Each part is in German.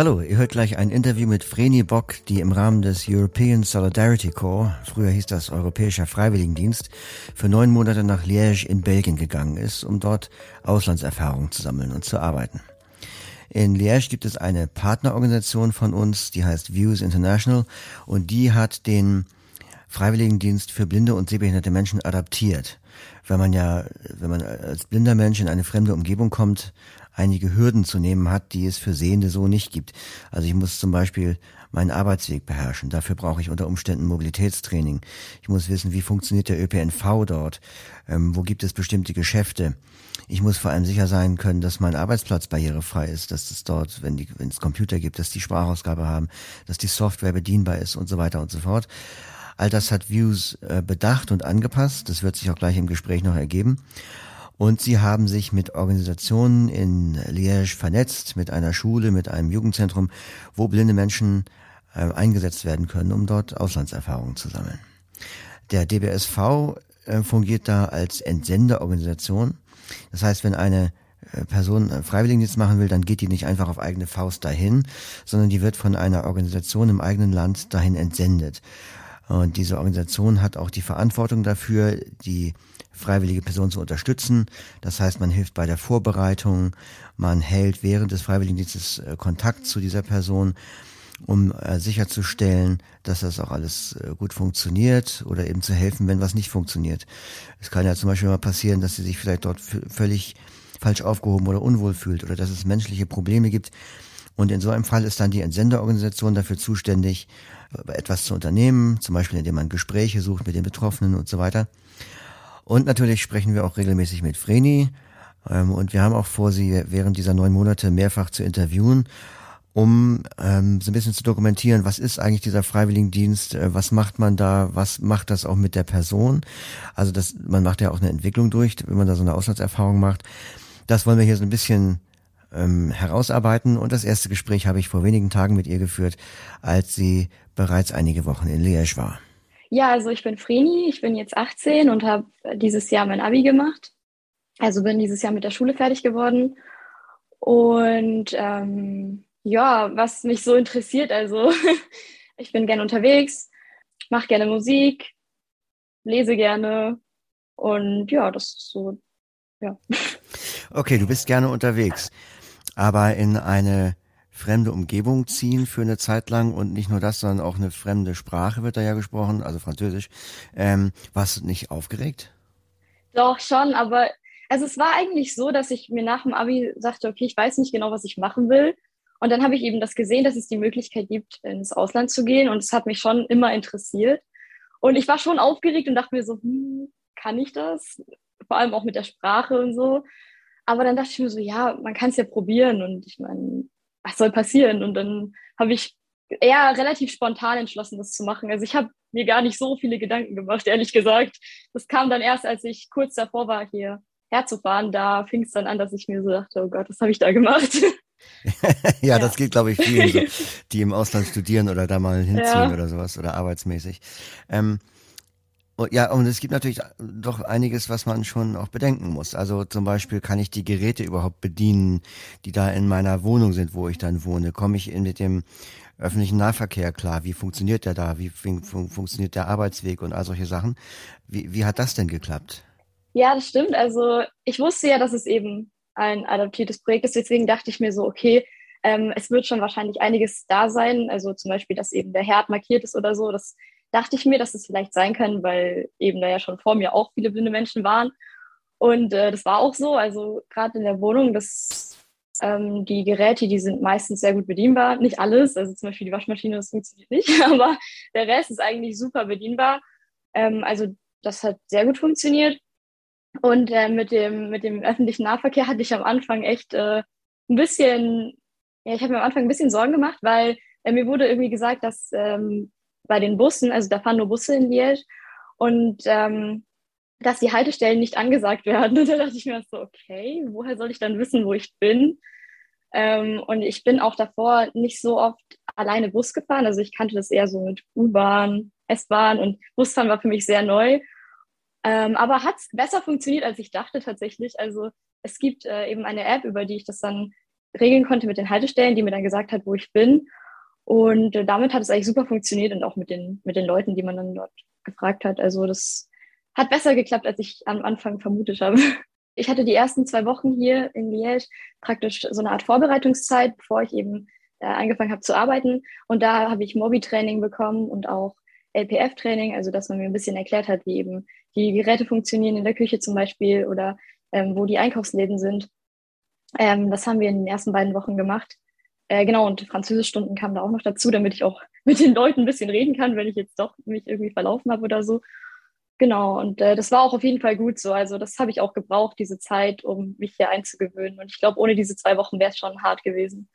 Hallo, ihr hört gleich ein Interview mit Vreni Bock, die im Rahmen des European Solidarity Corps, früher hieß das Europäischer Freiwilligendienst, für neun Monate nach Liège in Belgien gegangen ist, um dort Auslandserfahrung zu sammeln und zu arbeiten. In Liège gibt es eine Partnerorganisation von uns, die heißt Views International und die hat den Freiwilligendienst für blinde und sehbehinderte Menschen adaptiert. Wenn man ja, wenn man als blinder Mensch in eine fremde Umgebung kommt, einige Hürden zu nehmen hat, die es für Sehende so nicht gibt. Also ich muss zum Beispiel meinen Arbeitsweg beherrschen. Dafür brauche ich unter Umständen Mobilitätstraining. Ich muss wissen, wie funktioniert der ÖPNV dort? Ähm, wo gibt es bestimmte Geschäfte? Ich muss vor allem sicher sein können, dass mein Arbeitsplatz barrierefrei ist, dass es dort, wenn, die, wenn es Computer gibt, dass die Sprachausgabe haben, dass die Software bedienbar ist und so weiter und so fort. All das hat Views äh, bedacht und angepasst. Das wird sich auch gleich im Gespräch noch ergeben. Und sie haben sich mit Organisationen in Liège vernetzt, mit einer Schule, mit einem Jugendzentrum, wo blinde Menschen äh, eingesetzt werden können, um dort Auslandserfahrungen zu sammeln. Der DBSV äh, fungiert da als Entsenderorganisation. Das heißt, wenn eine äh, Person Freiwilligendienst machen will, dann geht die nicht einfach auf eigene Faust dahin, sondern die wird von einer Organisation im eigenen Land dahin entsendet. Und diese Organisation hat auch die Verantwortung dafür, die freiwillige Person zu unterstützen. Das heißt, man hilft bei der Vorbereitung, man hält während des Freiwilligendienstes äh, Kontakt zu dieser Person, um äh, sicherzustellen, dass das auch alles äh, gut funktioniert oder eben zu helfen, wenn was nicht funktioniert. Es kann ja zum Beispiel mal passieren, dass sie sich vielleicht dort völlig falsch aufgehoben oder unwohl fühlt oder dass es menschliche Probleme gibt. Und in so einem Fall ist dann die Entsenderorganisation dafür zuständig, etwas zu unternehmen, zum Beispiel indem man Gespräche sucht mit den Betroffenen und so weiter. Und natürlich sprechen wir auch regelmäßig mit Vreni. Ähm, und wir haben auch vor, sie während dieser neun Monate mehrfach zu interviewen, um ähm, so ein bisschen zu dokumentieren, was ist eigentlich dieser Freiwilligendienst, äh, was macht man da, was macht das auch mit der Person. Also das, man macht ja auch eine Entwicklung durch, wenn man da so eine Auslandserfahrung macht. Das wollen wir hier so ein bisschen ähm, herausarbeiten. Und das erste Gespräch habe ich vor wenigen Tagen mit ihr geführt, als sie bereits einige Wochen in Liège war. Ja, also ich bin Vreni, ich bin jetzt 18 und habe dieses Jahr mein Abi gemacht. Also bin dieses Jahr mit der Schule fertig geworden. Und ähm, ja, was mich so interessiert, also ich bin gerne unterwegs, mache gerne Musik, lese gerne und ja, das ist so, ja. Okay, du bist gerne unterwegs, aber in eine fremde Umgebung ziehen für eine Zeit lang und nicht nur das, sondern auch eine fremde Sprache wird da ja gesprochen, also Französisch. Ähm, warst du nicht aufgeregt? Doch, schon, aber also es war eigentlich so, dass ich mir nach dem Abi sagte, okay, ich weiß nicht genau, was ich machen will. Und dann habe ich eben das gesehen, dass es die Möglichkeit gibt, ins Ausland zu gehen. Und es hat mich schon immer interessiert. Und ich war schon aufgeregt und dachte mir so, hm, kann ich das? Vor allem auch mit der Sprache und so. Aber dann dachte ich mir so, ja, man kann es ja probieren. Und ich meine, was soll passieren? Und dann habe ich eher relativ spontan entschlossen, das zu machen. Also ich habe mir gar nicht so viele Gedanken gemacht, ehrlich gesagt. Das kam dann erst, als ich kurz davor war, hier herzufahren. Da fing es dann an, dass ich mir so dachte, oh Gott, was habe ich da gemacht? ja, ja, das geht, glaube ich, vielen, so, die im Ausland studieren oder da mal hinziehen ja. oder sowas oder arbeitsmäßig. Ähm, ja, und es gibt natürlich doch einiges, was man schon auch bedenken muss. Also zum Beispiel kann ich die Geräte überhaupt bedienen, die da in meiner Wohnung sind, wo ich dann wohne. Komme ich in mit dem öffentlichen Nahverkehr klar? Wie funktioniert der da? Wie fun funktioniert der Arbeitsweg und all solche Sachen? Wie, wie hat das denn geklappt? Ja, das stimmt. Also ich wusste ja, dass es eben ein adaptiertes Projekt ist. Deswegen dachte ich mir so, okay, ähm, es wird schon wahrscheinlich einiges da sein. Also zum Beispiel, dass eben der Herd markiert ist oder so. Das dachte ich mir, dass es vielleicht sein kann, weil eben da ja schon vor mir auch viele blinde Menschen waren. Und äh, das war auch so. Also gerade in der Wohnung, das, ähm, die Geräte, die sind meistens sehr gut bedienbar. Nicht alles, also zum Beispiel die Waschmaschine, das funktioniert nicht, aber der Rest ist eigentlich super bedienbar. Ähm, also das hat sehr gut funktioniert. Und äh, mit, dem, mit dem öffentlichen Nahverkehr hatte ich am Anfang echt äh, ein bisschen, ja, ich habe mir am Anfang ein bisschen Sorgen gemacht, weil äh, mir wurde irgendwie gesagt, dass ähm, bei den Bussen, also da fahren nur Busse in Liège und ähm, dass die Haltestellen nicht angesagt werden. Und da dachte ich mir so, okay, woher soll ich dann wissen, wo ich bin? Ähm, und ich bin auch davor nicht so oft alleine Bus gefahren. Also ich kannte das eher so mit U-Bahn, S-Bahn und Busfahren war für mich sehr neu. Ähm, aber hat besser funktioniert, als ich dachte tatsächlich. Also es gibt äh, eben eine App, über die ich das dann regeln konnte mit den Haltestellen, die mir dann gesagt hat, wo ich bin. Und äh, damit hat es eigentlich super funktioniert und auch mit den, mit den Leuten, die man dann dort gefragt hat. Also das hat besser geklappt, als ich am Anfang vermutet habe. Ich hatte die ersten zwei Wochen hier in Liège praktisch so eine Art Vorbereitungszeit, bevor ich eben äh, angefangen habe zu arbeiten. Und da habe ich Mobi-Training bekommen und auch LPF-Training, also dass man mir ein bisschen erklärt hat, wie eben die Geräte funktionieren in der Küche zum Beispiel oder ähm, wo die Einkaufsläden sind. Ähm, das haben wir in den ersten beiden Wochen gemacht. Äh, genau, und Französischstunden kamen da auch noch dazu, damit ich auch mit den Leuten ein bisschen reden kann, wenn ich jetzt doch mich irgendwie verlaufen habe oder so. Genau, und äh, das war auch auf jeden Fall gut so. Also das habe ich auch gebraucht, diese Zeit, um mich hier einzugewöhnen. Und ich glaube, ohne diese zwei Wochen wäre es schon hart gewesen.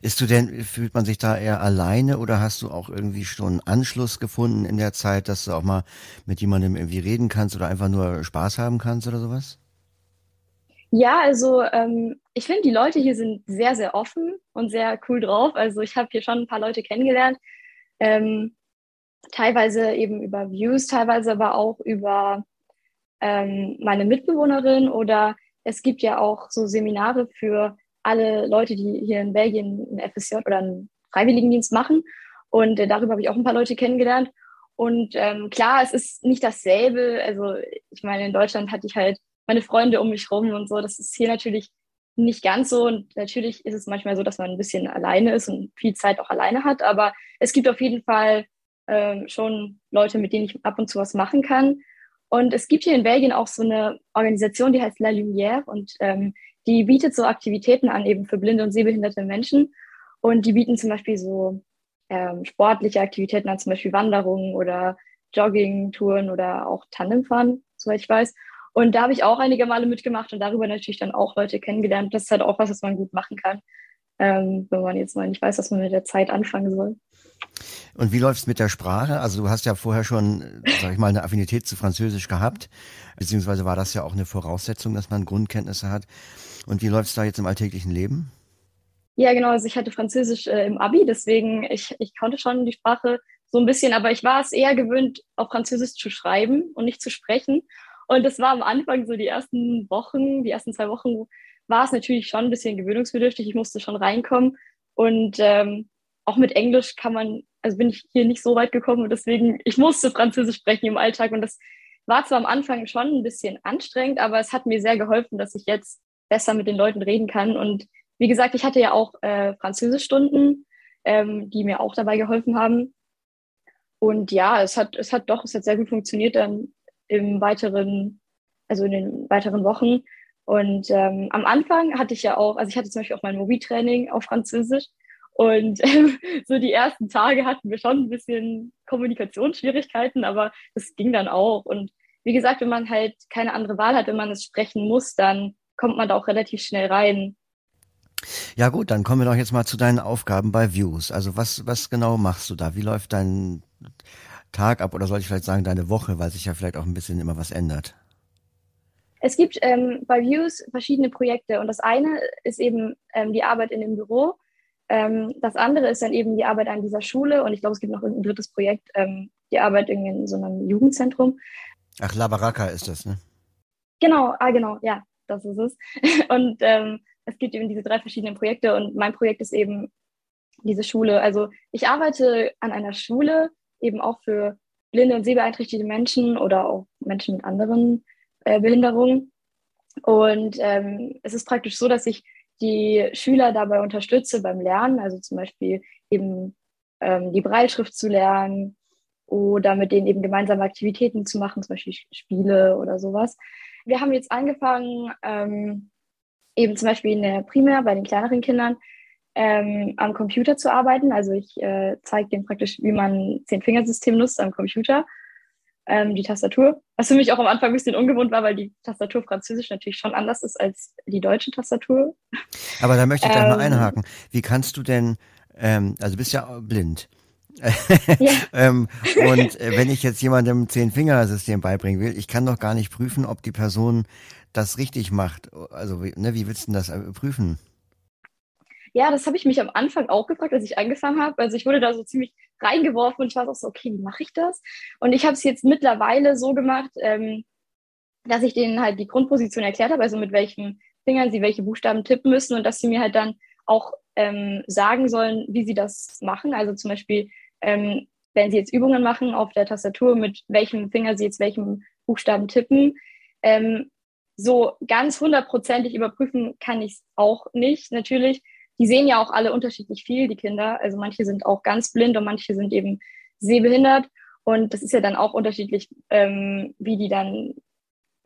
Ist du denn, fühlt man sich da eher alleine oder hast du auch irgendwie schon Anschluss gefunden in der Zeit, dass du auch mal mit jemandem irgendwie reden kannst oder einfach nur Spaß haben kannst oder sowas? Ja, also ähm, ich finde, die Leute hier sind sehr, sehr offen und sehr cool drauf. Also ich habe hier schon ein paar Leute kennengelernt, ähm, teilweise eben über Views, teilweise aber auch über ähm, meine Mitbewohnerin oder es gibt ja auch so Seminare für alle Leute, die hier in Belgien ein FSJ oder einen Freiwilligendienst machen. Und äh, darüber habe ich auch ein paar Leute kennengelernt. Und ähm, klar, es ist nicht dasselbe. Also ich meine, in Deutschland hatte ich halt meine Freunde um mich rum und so. Das ist hier natürlich nicht ganz so. Und natürlich ist es manchmal so, dass man ein bisschen alleine ist und viel Zeit auch alleine hat. Aber es gibt auf jeden Fall ähm, schon Leute, mit denen ich ab und zu was machen kann. Und es gibt hier in Belgien auch so eine Organisation, die heißt La Lumière und ähm, die bietet so Aktivitäten an, eben für blinde und sehbehinderte Menschen. Und die bieten zum Beispiel so ähm, sportliche Aktivitäten an, zum Beispiel Wanderungen oder Jogging-Touren oder auch Tandemfahren, soweit ich weiß. Und da habe ich auch einige Male mitgemacht und darüber natürlich dann auch Leute kennengelernt. Das ist halt auch was, was man gut machen kann, ähm, wenn man jetzt mal nicht weiß, was man mit der Zeit anfangen soll. Und wie läuft's mit der Sprache? Also du hast ja vorher schon, sag ich mal, eine Affinität zu Französisch gehabt, beziehungsweise war das ja auch eine Voraussetzung, dass man Grundkenntnisse hat. Und wie läuft's da jetzt im alltäglichen Leben? Ja, genau. Also ich hatte Französisch äh, im Abi, deswegen ich, ich konnte schon die Sprache so ein bisschen, aber ich war es eher gewöhnt, auf Französisch zu schreiben und nicht zu sprechen. Und das war am Anfang so die ersten Wochen, die ersten zwei Wochen war es natürlich schon ein bisschen gewöhnungsbedürftig. Ich musste schon reinkommen und ähm, auch mit Englisch kann man, also bin ich hier nicht so weit gekommen und deswegen, ich musste Französisch sprechen im Alltag und das war zwar am Anfang schon ein bisschen anstrengend, aber es hat mir sehr geholfen, dass ich jetzt besser mit den Leuten reden kann. Und wie gesagt, ich hatte ja auch äh, Französischstunden, ähm, die mir auch dabei geholfen haben. Und ja, es hat, es hat doch, es hat sehr gut funktioniert dann im weiteren, also in den weiteren Wochen. Und ähm, am Anfang hatte ich ja auch, also ich hatte zum Beispiel auch mein Mobi-Training auf Französisch. Und ähm, so die ersten Tage hatten wir schon ein bisschen Kommunikationsschwierigkeiten, aber das ging dann auch. Und wie gesagt, wenn man halt keine andere Wahl hat, wenn man es sprechen muss, dann kommt man da auch relativ schnell rein. Ja gut, dann kommen wir doch jetzt mal zu deinen Aufgaben bei Views. Also was, was genau machst du da? Wie läuft dein Tag ab oder soll ich vielleicht sagen deine Woche, weil sich ja vielleicht auch ein bisschen immer was ändert? Es gibt ähm, bei Views verschiedene Projekte und das eine ist eben ähm, die Arbeit in dem Büro. Ähm, das andere ist dann eben die Arbeit an dieser Schule und ich glaube, es gibt noch ein drittes Projekt, ähm, die Arbeit in so einem Jugendzentrum. Ach, La Baraka ist das, ne? Genau, ah, genau, ja, das ist es. Und ähm, es gibt eben diese drei verschiedenen Projekte und mein Projekt ist eben diese Schule. Also ich arbeite an einer Schule, eben auch für blinde und sehbeeinträchtigte Menschen oder auch Menschen mit anderen äh, Behinderungen. Und ähm, es ist praktisch so, dass ich die Schüler dabei unterstütze beim Lernen, also zum Beispiel eben ähm, die Breitschrift zu lernen oder mit denen eben gemeinsame Aktivitäten zu machen, zum Beispiel Spiele oder sowas. Wir haben jetzt angefangen, ähm, eben zum Beispiel in der Primär bei den kleineren Kindern ähm, am Computer zu arbeiten. Also ich äh, zeige denen praktisch, wie man Zehn-Fingersystem nutzt am Computer ähm, die Tastatur. Was für mich auch am Anfang ein bisschen ungewohnt war, weil die Tastatur Französisch natürlich schon anders ist als die deutsche Tastatur. Aber da möchte ich gleich ähm, mal einhaken. Wie kannst du denn, ähm, also du bist ja blind. ja. ähm, und äh, wenn ich jetzt jemandem Zehn-Finger-System beibringen will, ich kann doch gar nicht prüfen, ob die Person das richtig macht. Also ne, wie willst du das äh, prüfen? Ja, das habe ich mich am Anfang auch gefragt, als ich angefangen habe. Also ich wurde da so ziemlich reingeworfen und ich war auch so, okay, wie mache ich das? Und ich habe es jetzt mittlerweile so gemacht, ähm, dass ich denen halt die Grundposition erklärt habe, also mit welchem Fingern sie welche Buchstaben tippen müssen und dass sie mir halt dann auch ähm, sagen sollen, wie sie das machen. Also zum Beispiel, ähm, wenn sie jetzt Übungen machen auf der Tastatur, mit welchem Finger sie jetzt welchen Buchstaben tippen. Ähm, so ganz hundertprozentig überprüfen kann ich es auch nicht, natürlich. Die sehen ja auch alle unterschiedlich viel, die Kinder. Also manche sind auch ganz blind und manche sind eben sehbehindert. Und das ist ja dann auch unterschiedlich, ähm, wie die dann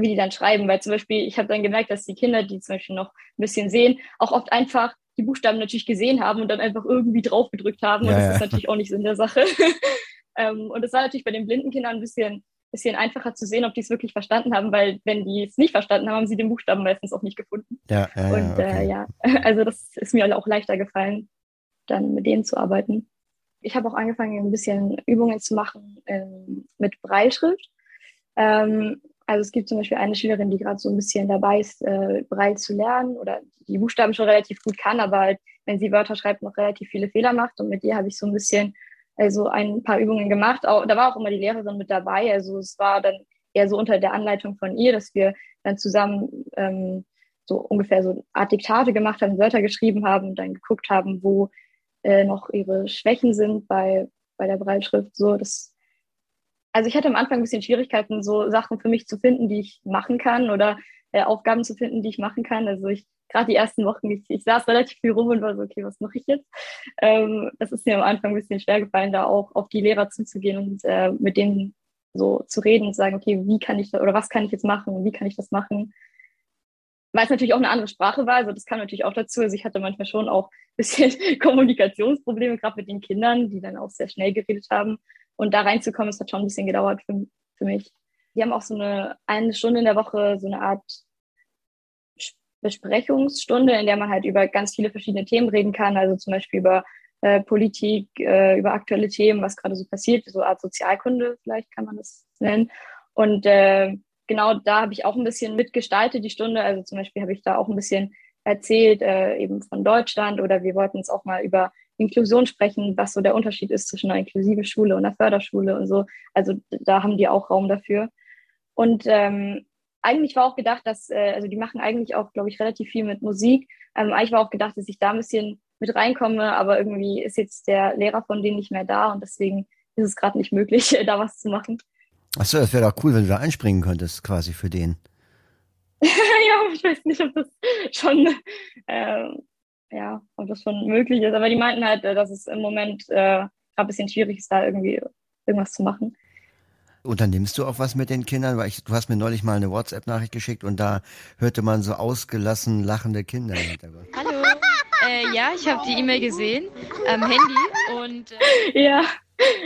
wie die dann schreiben, weil zum Beispiel, ich habe dann gemerkt, dass die Kinder, die zum Beispiel noch ein bisschen sehen, auch oft einfach die Buchstaben natürlich gesehen haben und dann einfach irgendwie draufgedrückt haben. Ja, und das ja. ist natürlich auch nicht Sinn der Sache. ähm, und es war natürlich bei den blinden Kindern ein bisschen, bisschen einfacher zu sehen, ob die es wirklich verstanden haben, weil wenn die es nicht verstanden haben, haben sie den Buchstaben meistens auch nicht gefunden. Ja, ja, und okay. äh, ja, also das ist mir auch leichter gefallen, dann mit denen zu arbeiten. Ich habe auch angefangen, ein bisschen Übungen zu machen ähm, mit Breilschrift. Ähm, also es gibt zum Beispiel eine Schülerin, die gerade so ein bisschen dabei ist, äh, Braille zu lernen oder die Buchstaben schon relativ gut kann, aber halt, wenn sie Wörter schreibt, noch relativ viele Fehler macht. Und mit ihr habe ich so ein bisschen also ein paar Übungen gemacht. Auch, da war auch immer die Lehrerin mit dabei. Also es war dann eher so unter der Anleitung von ihr, dass wir dann zusammen ähm, so ungefähr so Art Diktate gemacht haben, Wörter geschrieben haben und dann geguckt haben, wo äh, noch ihre Schwächen sind bei, bei der Breitschrift. So, das, also ich hatte am Anfang ein bisschen Schwierigkeiten, so Sachen für mich zu finden, die ich machen kann oder äh, Aufgaben zu finden, die ich machen kann. Also ich gerade die ersten Wochen, ich, ich, saß relativ viel rum und war so, okay, was mache ich jetzt? Ähm, das ist mir am Anfang ein bisschen schwer gefallen, da auch auf die Lehrer zuzugehen und äh, mit denen so zu reden und zu sagen, okay, wie kann ich oder was kann ich jetzt machen, wie kann ich das machen? Weil es natürlich auch eine andere Sprache war, also das kam natürlich auch dazu. Also ich hatte manchmal schon auch ein bisschen Kommunikationsprobleme, gerade mit den Kindern, die dann auch sehr schnell geredet haben. Und da reinzukommen, es hat schon ein bisschen gedauert für, für mich. Die haben auch so eine eine Stunde in der Woche so eine Art Besprechungsstunde, in der man halt über ganz viele verschiedene Themen reden kann, also zum Beispiel über äh, Politik, äh, über aktuelle Themen, was gerade so passiert, so eine Art Sozialkunde, vielleicht kann man das nennen. Und äh, genau da habe ich auch ein bisschen mitgestaltet, die Stunde. Also zum Beispiel habe ich da auch ein bisschen erzählt, äh, eben von Deutschland oder wir wollten uns auch mal über Inklusion sprechen, was so der Unterschied ist zwischen einer inklusiven Schule und einer Förderschule und so. Also da haben die auch Raum dafür. Und ähm, eigentlich war auch gedacht, dass, äh, also die machen eigentlich auch, glaube ich, relativ viel mit Musik. Ähm, eigentlich war auch gedacht, dass ich da ein bisschen mit reinkomme, aber irgendwie ist jetzt der Lehrer von denen nicht mehr da und deswegen ist es gerade nicht möglich, da was zu machen. Achso, das wäre doch cool, wenn du da einspringen könntest, quasi für den. ja, ich weiß nicht, ob das schon, äh, ja, ob das schon möglich ist, aber die meinten halt, äh, dass es im Moment äh, gerade ein bisschen schwierig ist, da irgendwie irgendwas zu machen. Unternimmst du auch was mit den Kindern? Weil ich, du hast mir neulich mal eine WhatsApp-Nachricht geschickt und da hörte man so ausgelassen lachende Kinder. Hallo. Äh, ja, ich habe die E-Mail gesehen am Handy und äh ja,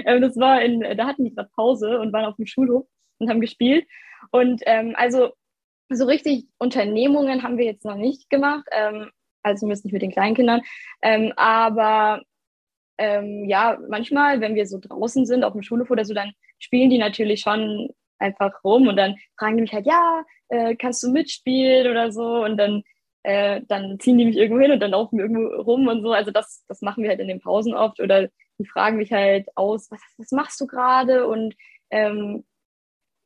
ähm, das war in, da hatten die gerade Pause und waren auf dem Schulhof und haben gespielt und ähm, also so richtig Unternehmungen haben wir jetzt noch nicht gemacht, ähm, also zumindest nicht mit den Kleinkindern, ähm, aber ähm, ja, manchmal, wenn wir so draußen sind, auf dem Schulhof oder so, dann spielen die natürlich schon einfach rum und dann fragen die mich halt, ja, äh, kannst du mitspielen oder so und dann, äh, dann ziehen die mich irgendwo hin und dann laufen wir irgendwo rum und so. Also das, das machen wir halt in den Pausen oft oder die fragen mich halt aus, was, was machst du gerade und ähm,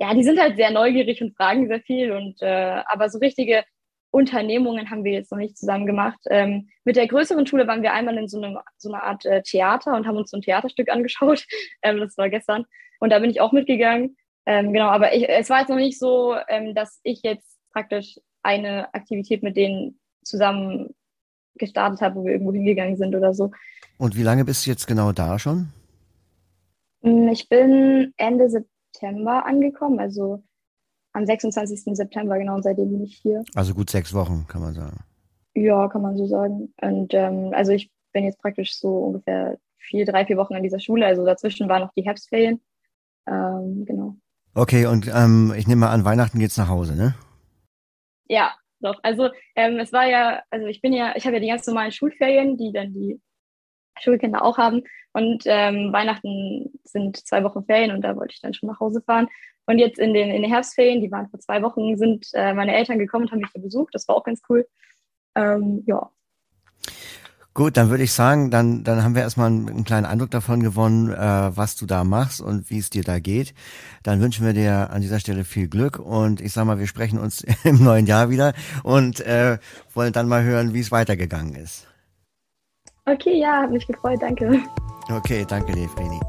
ja, die sind halt sehr neugierig und fragen sehr viel und äh, aber so richtige Unternehmungen haben wir jetzt noch nicht zusammen gemacht. Ähm, mit der größeren Schule waren wir einmal in so, einem, so einer Art äh, Theater und haben uns so ein Theaterstück angeschaut. Ähm, das war gestern. Und da bin ich auch mitgegangen. Ähm, genau, aber ich, es war jetzt noch nicht so, ähm, dass ich jetzt praktisch eine Aktivität mit denen zusammen gestartet habe, wo wir irgendwo hingegangen sind oder so. Und wie lange bist du jetzt genau da schon? Mm, ich bin Ende September angekommen, also am 26. September, genau, und seitdem bin ich hier. Also gut sechs Wochen, kann man sagen. Ja, kann man so sagen. Und ähm, also ich bin jetzt praktisch so ungefähr vier, drei, vier Wochen an dieser Schule. Also dazwischen waren noch die Herbstferien. Ähm, genau. Okay, und ähm, ich nehme mal an, Weihnachten geht's nach Hause, ne? Ja, doch. Also ähm, es war ja, also ich bin ja, ich habe ja die ganz normalen Schulferien, die dann die Schulkinder auch haben. Und ähm, Weihnachten sind zwei Wochen Ferien und da wollte ich dann schon nach Hause fahren. Und jetzt in den, in den Herbstferien, die waren vor zwei Wochen, sind äh, meine Eltern gekommen und haben mich hier besucht. Das war auch ganz cool. Ähm, ja. Gut, dann würde ich sagen, dann, dann haben wir erstmal einen, einen kleinen Eindruck davon gewonnen, äh, was du da machst und wie es dir da geht. Dann wünschen wir dir an dieser Stelle viel Glück und ich sag mal, wir sprechen uns im neuen Jahr wieder und äh, wollen dann mal hören, wie es weitergegangen ist. Okay, ja, hat mich gefreut, danke. Okay, danke dir, Vreni.